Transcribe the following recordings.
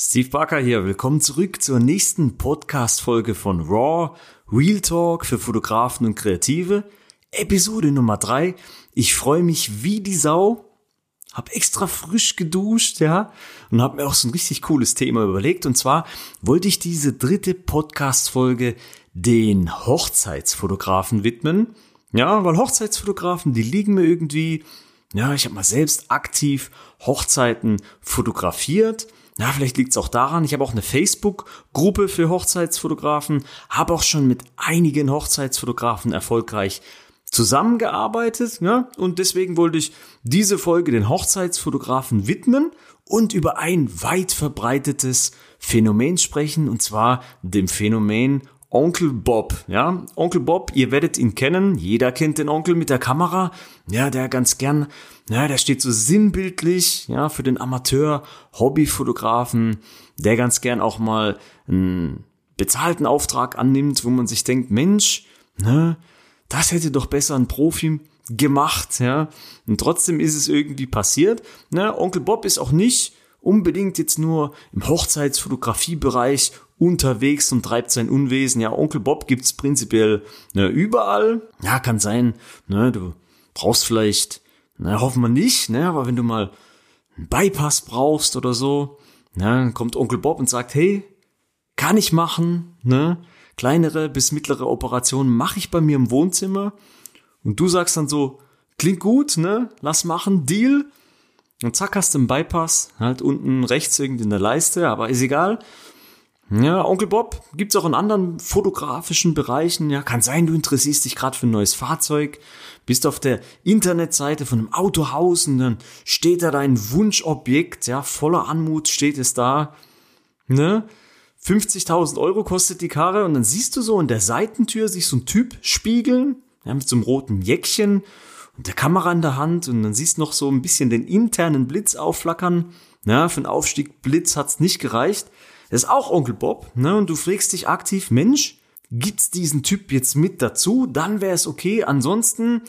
Steve Barker hier. Willkommen zurück zur nächsten Podcast-Folge von Raw Real Talk für Fotografen und Kreative. Episode Nummer drei. Ich freue mich wie die Sau. Hab extra frisch geduscht, ja, und hab mir auch so ein richtig cooles Thema überlegt. Und zwar wollte ich diese dritte Podcast-Folge den Hochzeitsfotografen widmen. Ja, weil Hochzeitsfotografen, die liegen mir irgendwie, ja, ich habe mal selbst aktiv Hochzeiten fotografiert ja, vielleicht liegt es auch daran, ich habe auch eine Facebook-Gruppe für Hochzeitsfotografen, habe auch schon mit einigen Hochzeitsfotografen erfolgreich zusammengearbeitet, ja, und deswegen wollte ich diese Folge den Hochzeitsfotografen widmen und über ein weit verbreitetes Phänomen sprechen, und zwar dem Phänomen Onkel Bob, ja. Onkel Bob, ihr werdet ihn kennen. Jeder kennt den Onkel mit der Kamera. Ja, der ganz gern, ja, der steht so sinnbildlich, ja, für den Amateur, Hobbyfotografen, der ganz gern auch mal einen bezahlten Auftrag annimmt, wo man sich denkt, Mensch, ne, das hätte doch besser ein Profi gemacht, ja. Und trotzdem ist es irgendwie passiert. Ne, Onkel Bob ist auch nicht unbedingt jetzt nur im Hochzeitsfotografiebereich unterwegs und treibt sein Unwesen. Ja, Onkel Bob gibt's prinzipiell ne, überall. Ja, kann sein, ne, du brauchst vielleicht, ne, hoffen wir nicht, ne, aber wenn du mal einen Bypass brauchst oder so, ne, dann kommt Onkel Bob und sagt, hey, kann ich machen, ne, kleinere bis mittlere Operationen mache ich bei mir im Wohnzimmer und du sagst dann so, klingt gut, ne, lass machen, Deal. Und zack, hast du einen Bypass, halt unten rechts irgendwie in der Leiste, aber ist egal. Ja, Onkel Bob gibt's auch in anderen fotografischen Bereichen. Ja, kann sein, du interessierst dich gerade für ein neues Fahrzeug, bist auf der Internetseite von einem Autohaus und dann steht da dein Wunschobjekt, ja, voller Anmut steht es da. Ne? 50.000 Euro kostet die Karre und dann siehst du so in der Seitentür sich so ein Typ spiegeln, ja, mit so einem roten Jäckchen und der Kamera in der Hand und dann siehst du noch so ein bisschen den internen Blitz aufflackern. Ja, für einen Aufstieg Blitz hat's nicht gereicht. Das ist auch Onkel Bob, ne? Und du fragst dich aktiv, Mensch, gibt's diesen Typ jetzt mit dazu? Dann wäre es okay. Ansonsten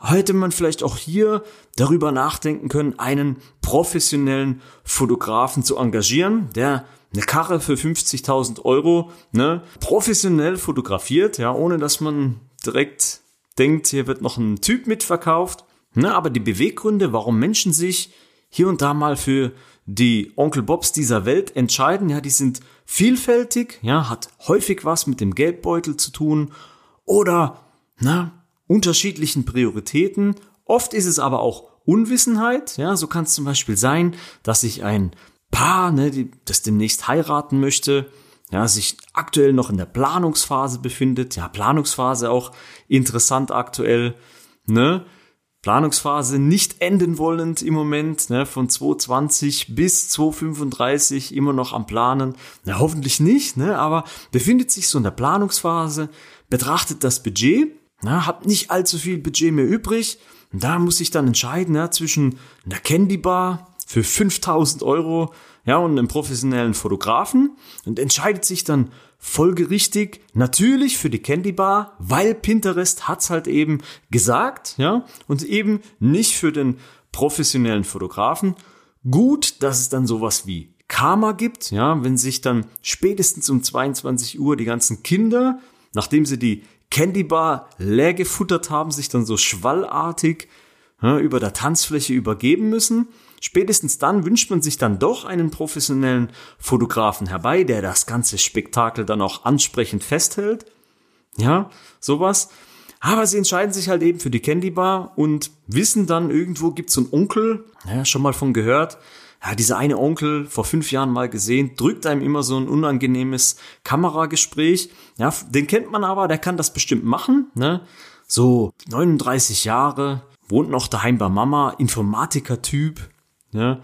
hätte man vielleicht auch hier darüber nachdenken können, einen professionellen Fotografen zu engagieren, der eine Karre für 50.000 Euro ne, professionell fotografiert, ja, ohne dass man direkt denkt, hier wird noch ein Typ mitverkauft. Ne, aber die Beweggründe, warum Menschen sich hier und da mal für die Onkel Bobs dieser Welt entscheiden, ja, die sind vielfältig, ja, hat häufig was mit dem Geldbeutel zu tun oder, na, unterschiedlichen Prioritäten. Oft ist es aber auch Unwissenheit, ja, so kann es zum Beispiel sein, dass sich ein Paar, ne, die, das demnächst heiraten möchte, ja, sich aktuell noch in der Planungsphase befindet, ja, Planungsphase auch interessant aktuell, ne, Planungsphase nicht enden wollend im Moment, ne, von 2020 bis 2035 immer noch am Planen. Na, hoffentlich nicht, ne, aber befindet sich so in der Planungsphase, betrachtet das Budget, na, hat nicht allzu viel Budget mehr übrig. Und da muss ich dann entscheiden, ja, zwischen einer Candy Bar für 5000 Euro, ja, und einem professionellen Fotografen und entscheidet sich dann folgerichtig natürlich für die Candy Bar, weil Pinterest hat's halt eben gesagt, ja, und eben nicht für den professionellen Fotografen. Gut, dass es dann sowas wie Karma gibt, ja, wenn sich dann spätestens um 22 Uhr die ganzen Kinder, nachdem sie die Candy Bar leer gefuttert haben, sich dann so schwallartig ja, über der Tanzfläche übergeben müssen Spätestens dann wünscht man sich dann doch einen professionellen Fotografen herbei, der das ganze Spektakel dann auch ansprechend festhält. Ja, sowas. Aber sie entscheiden sich halt eben für die Candy Bar und wissen dann, irgendwo gibt's so einen Onkel, ja, schon mal von gehört. Ja, dieser eine Onkel, vor fünf Jahren mal gesehen, drückt einem immer so ein unangenehmes Kameragespräch. Ja, den kennt man aber, der kann das bestimmt machen. Ne? So 39 Jahre, wohnt noch daheim bei Mama, Informatiker-Typ, Ne?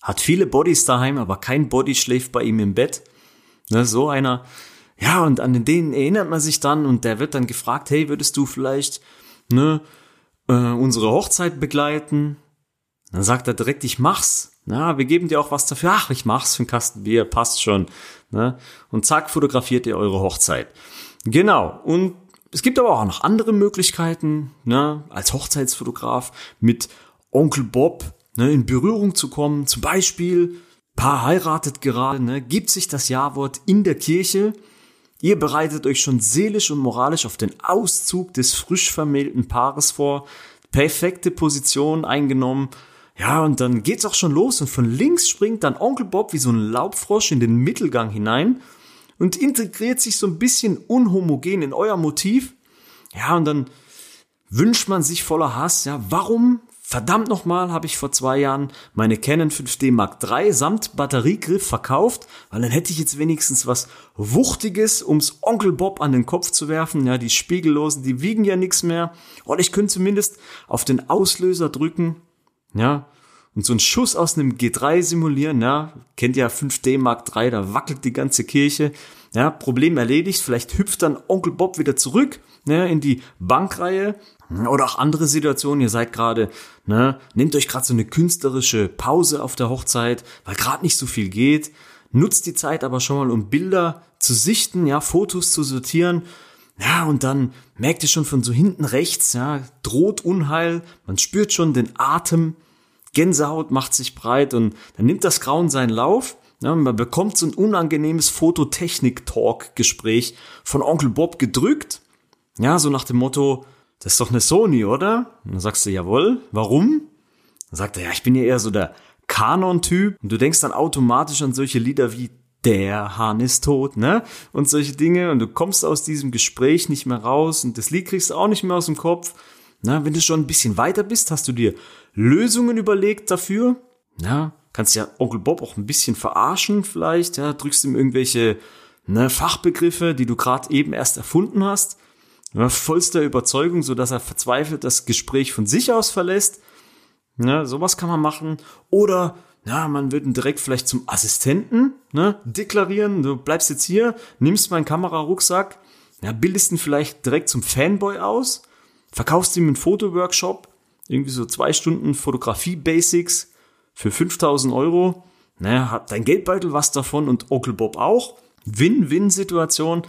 Hat viele Bodies daheim, aber kein Body schläft bei ihm im Bett. Ne? So einer. Ja, und an den erinnert man sich dann und der wird dann gefragt, hey, würdest du vielleicht ne, äh, unsere Hochzeit begleiten? Dann sagt er direkt, ich mach's. Na, wir geben dir auch was dafür. Ach, ich mach's für einen Kasten Bier, passt schon. Ne? Und zack, fotografiert ihr eure Hochzeit. Genau. Und es gibt aber auch noch andere Möglichkeiten, ne, als Hochzeitsfotograf mit Onkel Bob ne, in Berührung zu kommen. Zum Beispiel Paar heiratet gerade, ne, gibt sich das Ja-Wort in der Kirche. Ihr bereitet euch schon seelisch und moralisch auf den Auszug des frisch vermählten Paares vor. Perfekte Position eingenommen. Ja, und dann geht's auch schon los und von links springt dann Onkel Bob wie so ein Laubfrosch in den Mittelgang hinein und integriert sich so ein bisschen unhomogen in euer Motiv. Ja, und dann wünscht man sich voller Hass, ja, warum verdammt nochmal habe ich vor zwei Jahren meine Canon 5D Mark III samt Batteriegriff verkauft, weil dann hätte ich jetzt wenigstens was Wuchtiges, ums Onkel Bob an den Kopf zu werfen. Ja, die Spiegellosen, die wiegen ja nichts mehr. Oder ich könnte zumindest auf den Auslöser drücken. Ja, und so einen Schuss aus einem G3 simulieren, ja, kennt ja 5D Mark III, da wackelt die ganze Kirche. Ja, Problem erledigt, vielleicht hüpft dann Onkel Bob wieder zurück ne, in die Bankreihe oder auch andere Situationen. Ihr seid gerade, ne, nehmt euch gerade so eine künstlerische Pause auf der Hochzeit, weil gerade nicht so viel geht. Nutzt die Zeit aber schon mal, um Bilder zu sichten, ja, Fotos zu sortieren. Ja, und dann merkt ihr schon von so hinten rechts, ja, droht Unheil. Man spürt schon den Atem. Gänsehaut macht sich breit und dann nimmt das Grauen seinen Lauf. Ja, man bekommt so ein unangenehmes Fototechnik-Talk-Gespräch von Onkel Bob gedrückt. Ja, so nach dem Motto, das ist doch eine Sony, oder? Und dann sagst du, jawohl, warum? Dann sagt er, ja, ich bin ja eher so der Kanon-Typ. Und du denkst dann automatisch an solche Lieder wie Der Hahn ist tot, ne? Und solche Dinge. Und du kommst aus diesem Gespräch nicht mehr raus und das Lied kriegst du auch nicht mehr aus dem Kopf. Na, wenn du schon ein bisschen weiter bist, hast du dir Lösungen überlegt dafür. Ja, kannst ja Onkel Bob auch ein bisschen verarschen vielleicht. Ja, drückst ihm irgendwelche ne, Fachbegriffe, die du gerade eben erst erfunden hast ja, vollster Überzeugung, so dass er verzweifelt das Gespräch von sich aus verlässt. Ja, sowas kann man machen. Oder ja, man wird ihn direkt vielleicht zum Assistenten ne, deklarieren. Du bleibst jetzt hier, nimmst meinen Kamerarucksack, ja, bildest ihn vielleicht direkt zum Fanboy aus, verkaufst ihm einen Fotoworkshop, irgendwie so zwei Stunden Fotografie-Basics für 5000 Euro. Naja, hat dein Geldbeutel was davon und Onkel Bob auch. Win-Win-Situation.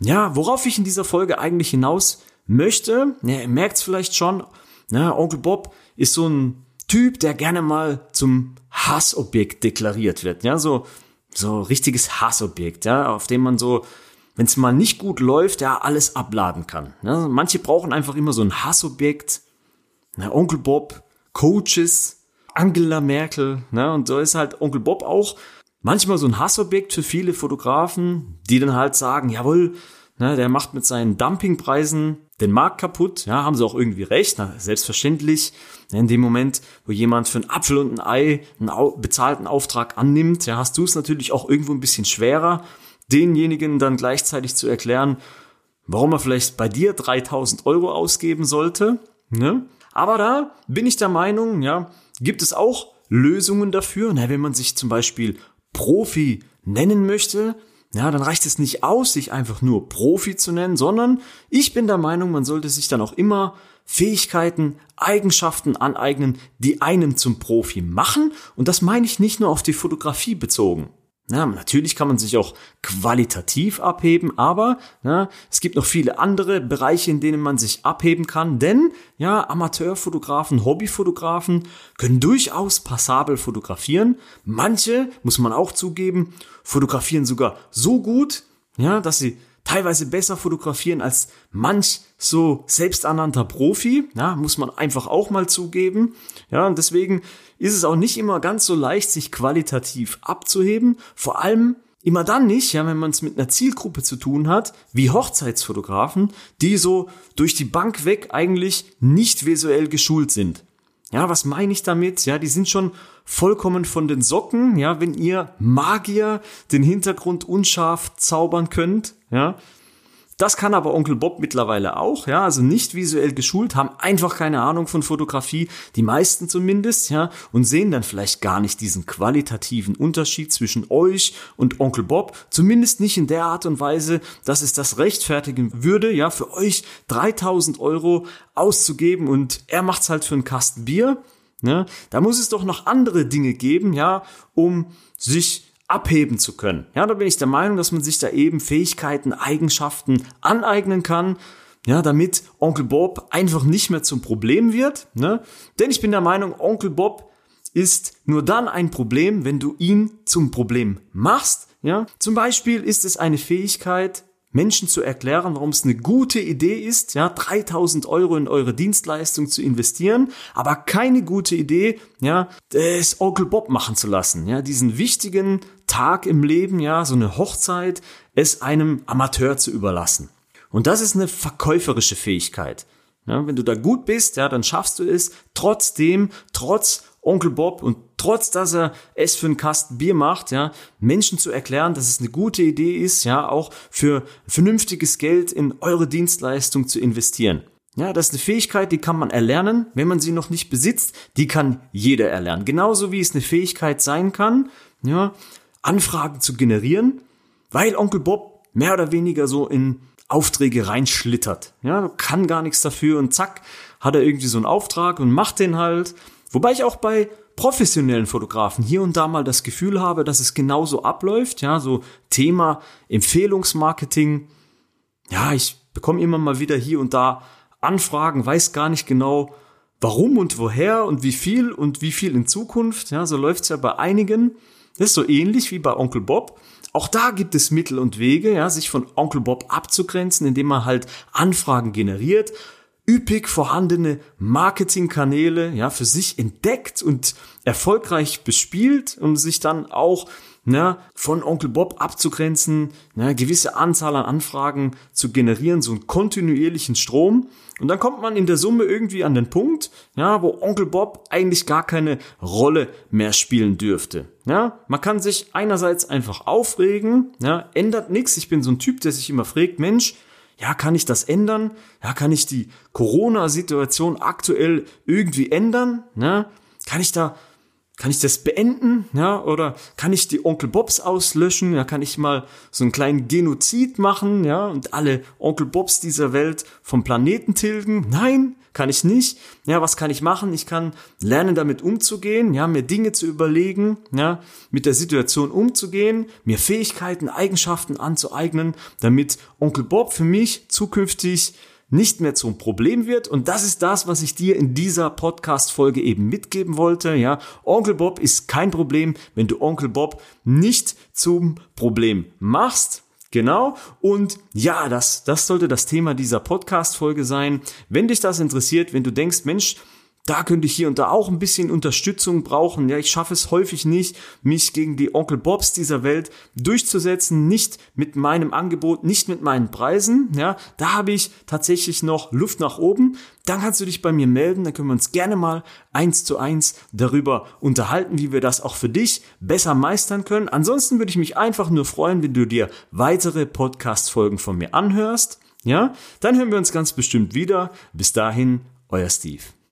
Ja, worauf ich in dieser Folge eigentlich hinaus möchte, ja, ihr merkt es vielleicht schon, na, Onkel Bob ist so ein Typ, der gerne mal zum Hassobjekt deklariert wird, ja, so, so richtiges Hassobjekt, ja, auf dem man so, wenn es mal nicht gut läuft, ja, alles abladen kann. Ja. Manche brauchen einfach immer so ein Hassobjekt, na, Onkel Bob, Coaches, Angela Merkel, ne, und so ist halt Onkel Bob auch manchmal so ein Hassobjekt für viele Fotografen, die dann halt sagen, jawohl, ne, der macht mit seinen Dumpingpreisen den Markt kaputt. Ja, haben sie auch irgendwie recht, na, selbstverständlich. In dem Moment, wo jemand für einen Apfel und ein Ei einen bezahlten Auftrag annimmt, ja, hast du es natürlich auch irgendwo ein bisschen schwerer, denjenigen dann gleichzeitig zu erklären, warum er vielleicht bei dir 3000 Euro ausgeben sollte. Ne? Aber da bin ich der Meinung, ja, gibt es auch Lösungen dafür. Na, wenn man sich zum Beispiel Profi nennen möchte, ja, dann reicht es nicht aus, sich einfach nur Profi zu nennen, sondern ich bin der Meinung, man sollte sich dann auch immer Fähigkeiten, Eigenschaften aneignen, die einen zum Profi machen. Und das meine ich nicht nur auf die Fotografie bezogen. Ja, natürlich kann man sich auch qualitativ abheben, aber ja, es gibt noch viele andere Bereiche, in denen man sich abheben kann, denn ja, Amateurfotografen, Hobbyfotografen können durchaus passabel fotografieren. Manche, muss man auch zugeben, fotografieren sogar so gut, ja, dass sie teilweise besser fotografieren als manch so selbsternannter Profi, ja, muss man einfach auch mal zugeben. Ja, und deswegen ist es auch nicht immer ganz so leicht, sich qualitativ abzuheben. Vor allem immer dann nicht, ja, wenn man es mit einer Zielgruppe zu tun hat, wie Hochzeitsfotografen, die so durch die Bank weg eigentlich nicht visuell geschult sind. Ja, was meine ich damit? Ja, die sind schon vollkommen von den Socken, ja, wenn ihr Magier den Hintergrund unscharf zaubern könnt, ja, das kann aber Onkel Bob mittlerweile auch, ja, also nicht visuell geschult, haben einfach keine Ahnung von Fotografie, die meisten zumindest, ja, und sehen dann vielleicht gar nicht diesen qualitativen Unterschied zwischen euch und Onkel Bob, zumindest nicht in der Art und Weise, dass es das rechtfertigen würde, ja, für euch 3000 Euro auszugeben und er macht's halt für einen Kasten Bier, ne, da muss es doch noch andere Dinge geben, ja, um sich abheben zu können. Ja, da bin ich der Meinung, dass man sich da eben Fähigkeiten, Eigenschaften aneignen kann, ja, damit Onkel Bob einfach nicht mehr zum Problem wird, ne? Denn ich bin der Meinung, Onkel Bob ist nur dann ein Problem, wenn du ihn zum Problem machst. Ja, zum Beispiel ist es eine Fähigkeit, Menschen zu erklären, warum es eine gute Idee ist, ja, 3000 Euro in eure Dienstleistung zu investieren, aber keine gute Idee, ja, das Onkel Bob machen zu lassen, ja, diesen wichtigen Tag im Leben, ja, so eine Hochzeit, es einem Amateur zu überlassen. Und das ist eine verkäuferische Fähigkeit. Ja, wenn du da gut bist, ja, dann schaffst du es trotzdem, trotz Onkel Bob und trotz dass er es für einen Kasten Bier macht, ja, Menschen zu erklären, dass es eine gute Idee ist, ja, auch für vernünftiges Geld in eure Dienstleistung zu investieren. Ja, das ist eine Fähigkeit, die kann man erlernen, wenn man sie noch nicht besitzt, die kann jeder erlernen. Genauso wie es eine Fähigkeit sein kann, ja, Anfragen zu generieren, weil Onkel Bob mehr oder weniger so in Aufträge reinschlittert. Ja, kann gar nichts dafür und zack, hat er irgendwie so einen Auftrag und macht den halt. Wobei ich auch bei professionellen Fotografen hier und da mal das Gefühl habe, dass es genauso abläuft. Ja, so Thema Empfehlungsmarketing. Ja, ich bekomme immer mal wieder hier und da Anfragen, weiß gar nicht genau, warum und woher und wie viel und wie viel in Zukunft. Ja, so läuft's ja bei einigen. Das ist so ähnlich wie bei Onkel Bob. Auch da gibt es Mittel und Wege, ja, sich von Onkel Bob abzugrenzen, indem man halt Anfragen generiert, üppig vorhandene Marketingkanäle, ja, für sich entdeckt und erfolgreich bespielt, um sich dann auch ne, von Onkel Bob abzugrenzen, ne, gewisse Anzahl an Anfragen zu generieren, so einen kontinuierlichen Strom. Und dann kommt man in der Summe irgendwie an den Punkt, ja, wo Onkel Bob eigentlich gar keine Rolle mehr spielen dürfte. Ja, man kann sich einerseits einfach aufregen, ja, ändert nichts. Ich bin so ein Typ, der sich immer fragt, Mensch, ja, kann ich das ändern? Ja, kann ich die Corona-Situation aktuell irgendwie ändern? Ne? Kann ich da kann ich das beenden? Ja, oder kann ich die Onkel Bobs auslöschen? Ja, kann ich mal so einen kleinen Genozid machen? Ja, und alle Onkel Bobs dieser Welt vom Planeten tilgen? Nein, kann ich nicht. Ja, was kann ich machen? Ich kann lernen, damit umzugehen, ja, mir Dinge zu überlegen, ja, mit der Situation umzugehen, mir Fähigkeiten, Eigenschaften anzueignen, damit Onkel Bob für mich zukünftig nicht mehr zum Problem wird. Und das ist das, was ich dir in dieser Podcast-Folge eben mitgeben wollte. Ja, Onkel Bob ist kein Problem, wenn du Onkel Bob nicht zum Problem machst. Genau. Und ja, das, das sollte das Thema dieser Podcast-Folge sein. Wenn dich das interessiert, wenn du denkst, Mensch, da könnte ich hier und da auch ein bisschen Unterstützung brauchen. Ja, ich schaffe es häufig nicht, mich gegen die Onkel Bobs dieser Welt durchzusetzen, nicht mit meinem Angebot, nicht mit meinen Preisen. Ja, da habe ich tatsächlich noch Luft nach oben. Dann kannst du dich bei mir melden, dann können wir uns gerne mal eins zu eins darüber unterhalten, wie wir das auch für dich besser meistern können. Ansonsten würde ich mich einfach nur freuen, wenn du dir weitere Podcast-Folgen von mir anhörst. Ja, dann hören wir uns ganz bestimmt wieder. Bis dahin, euer Steve.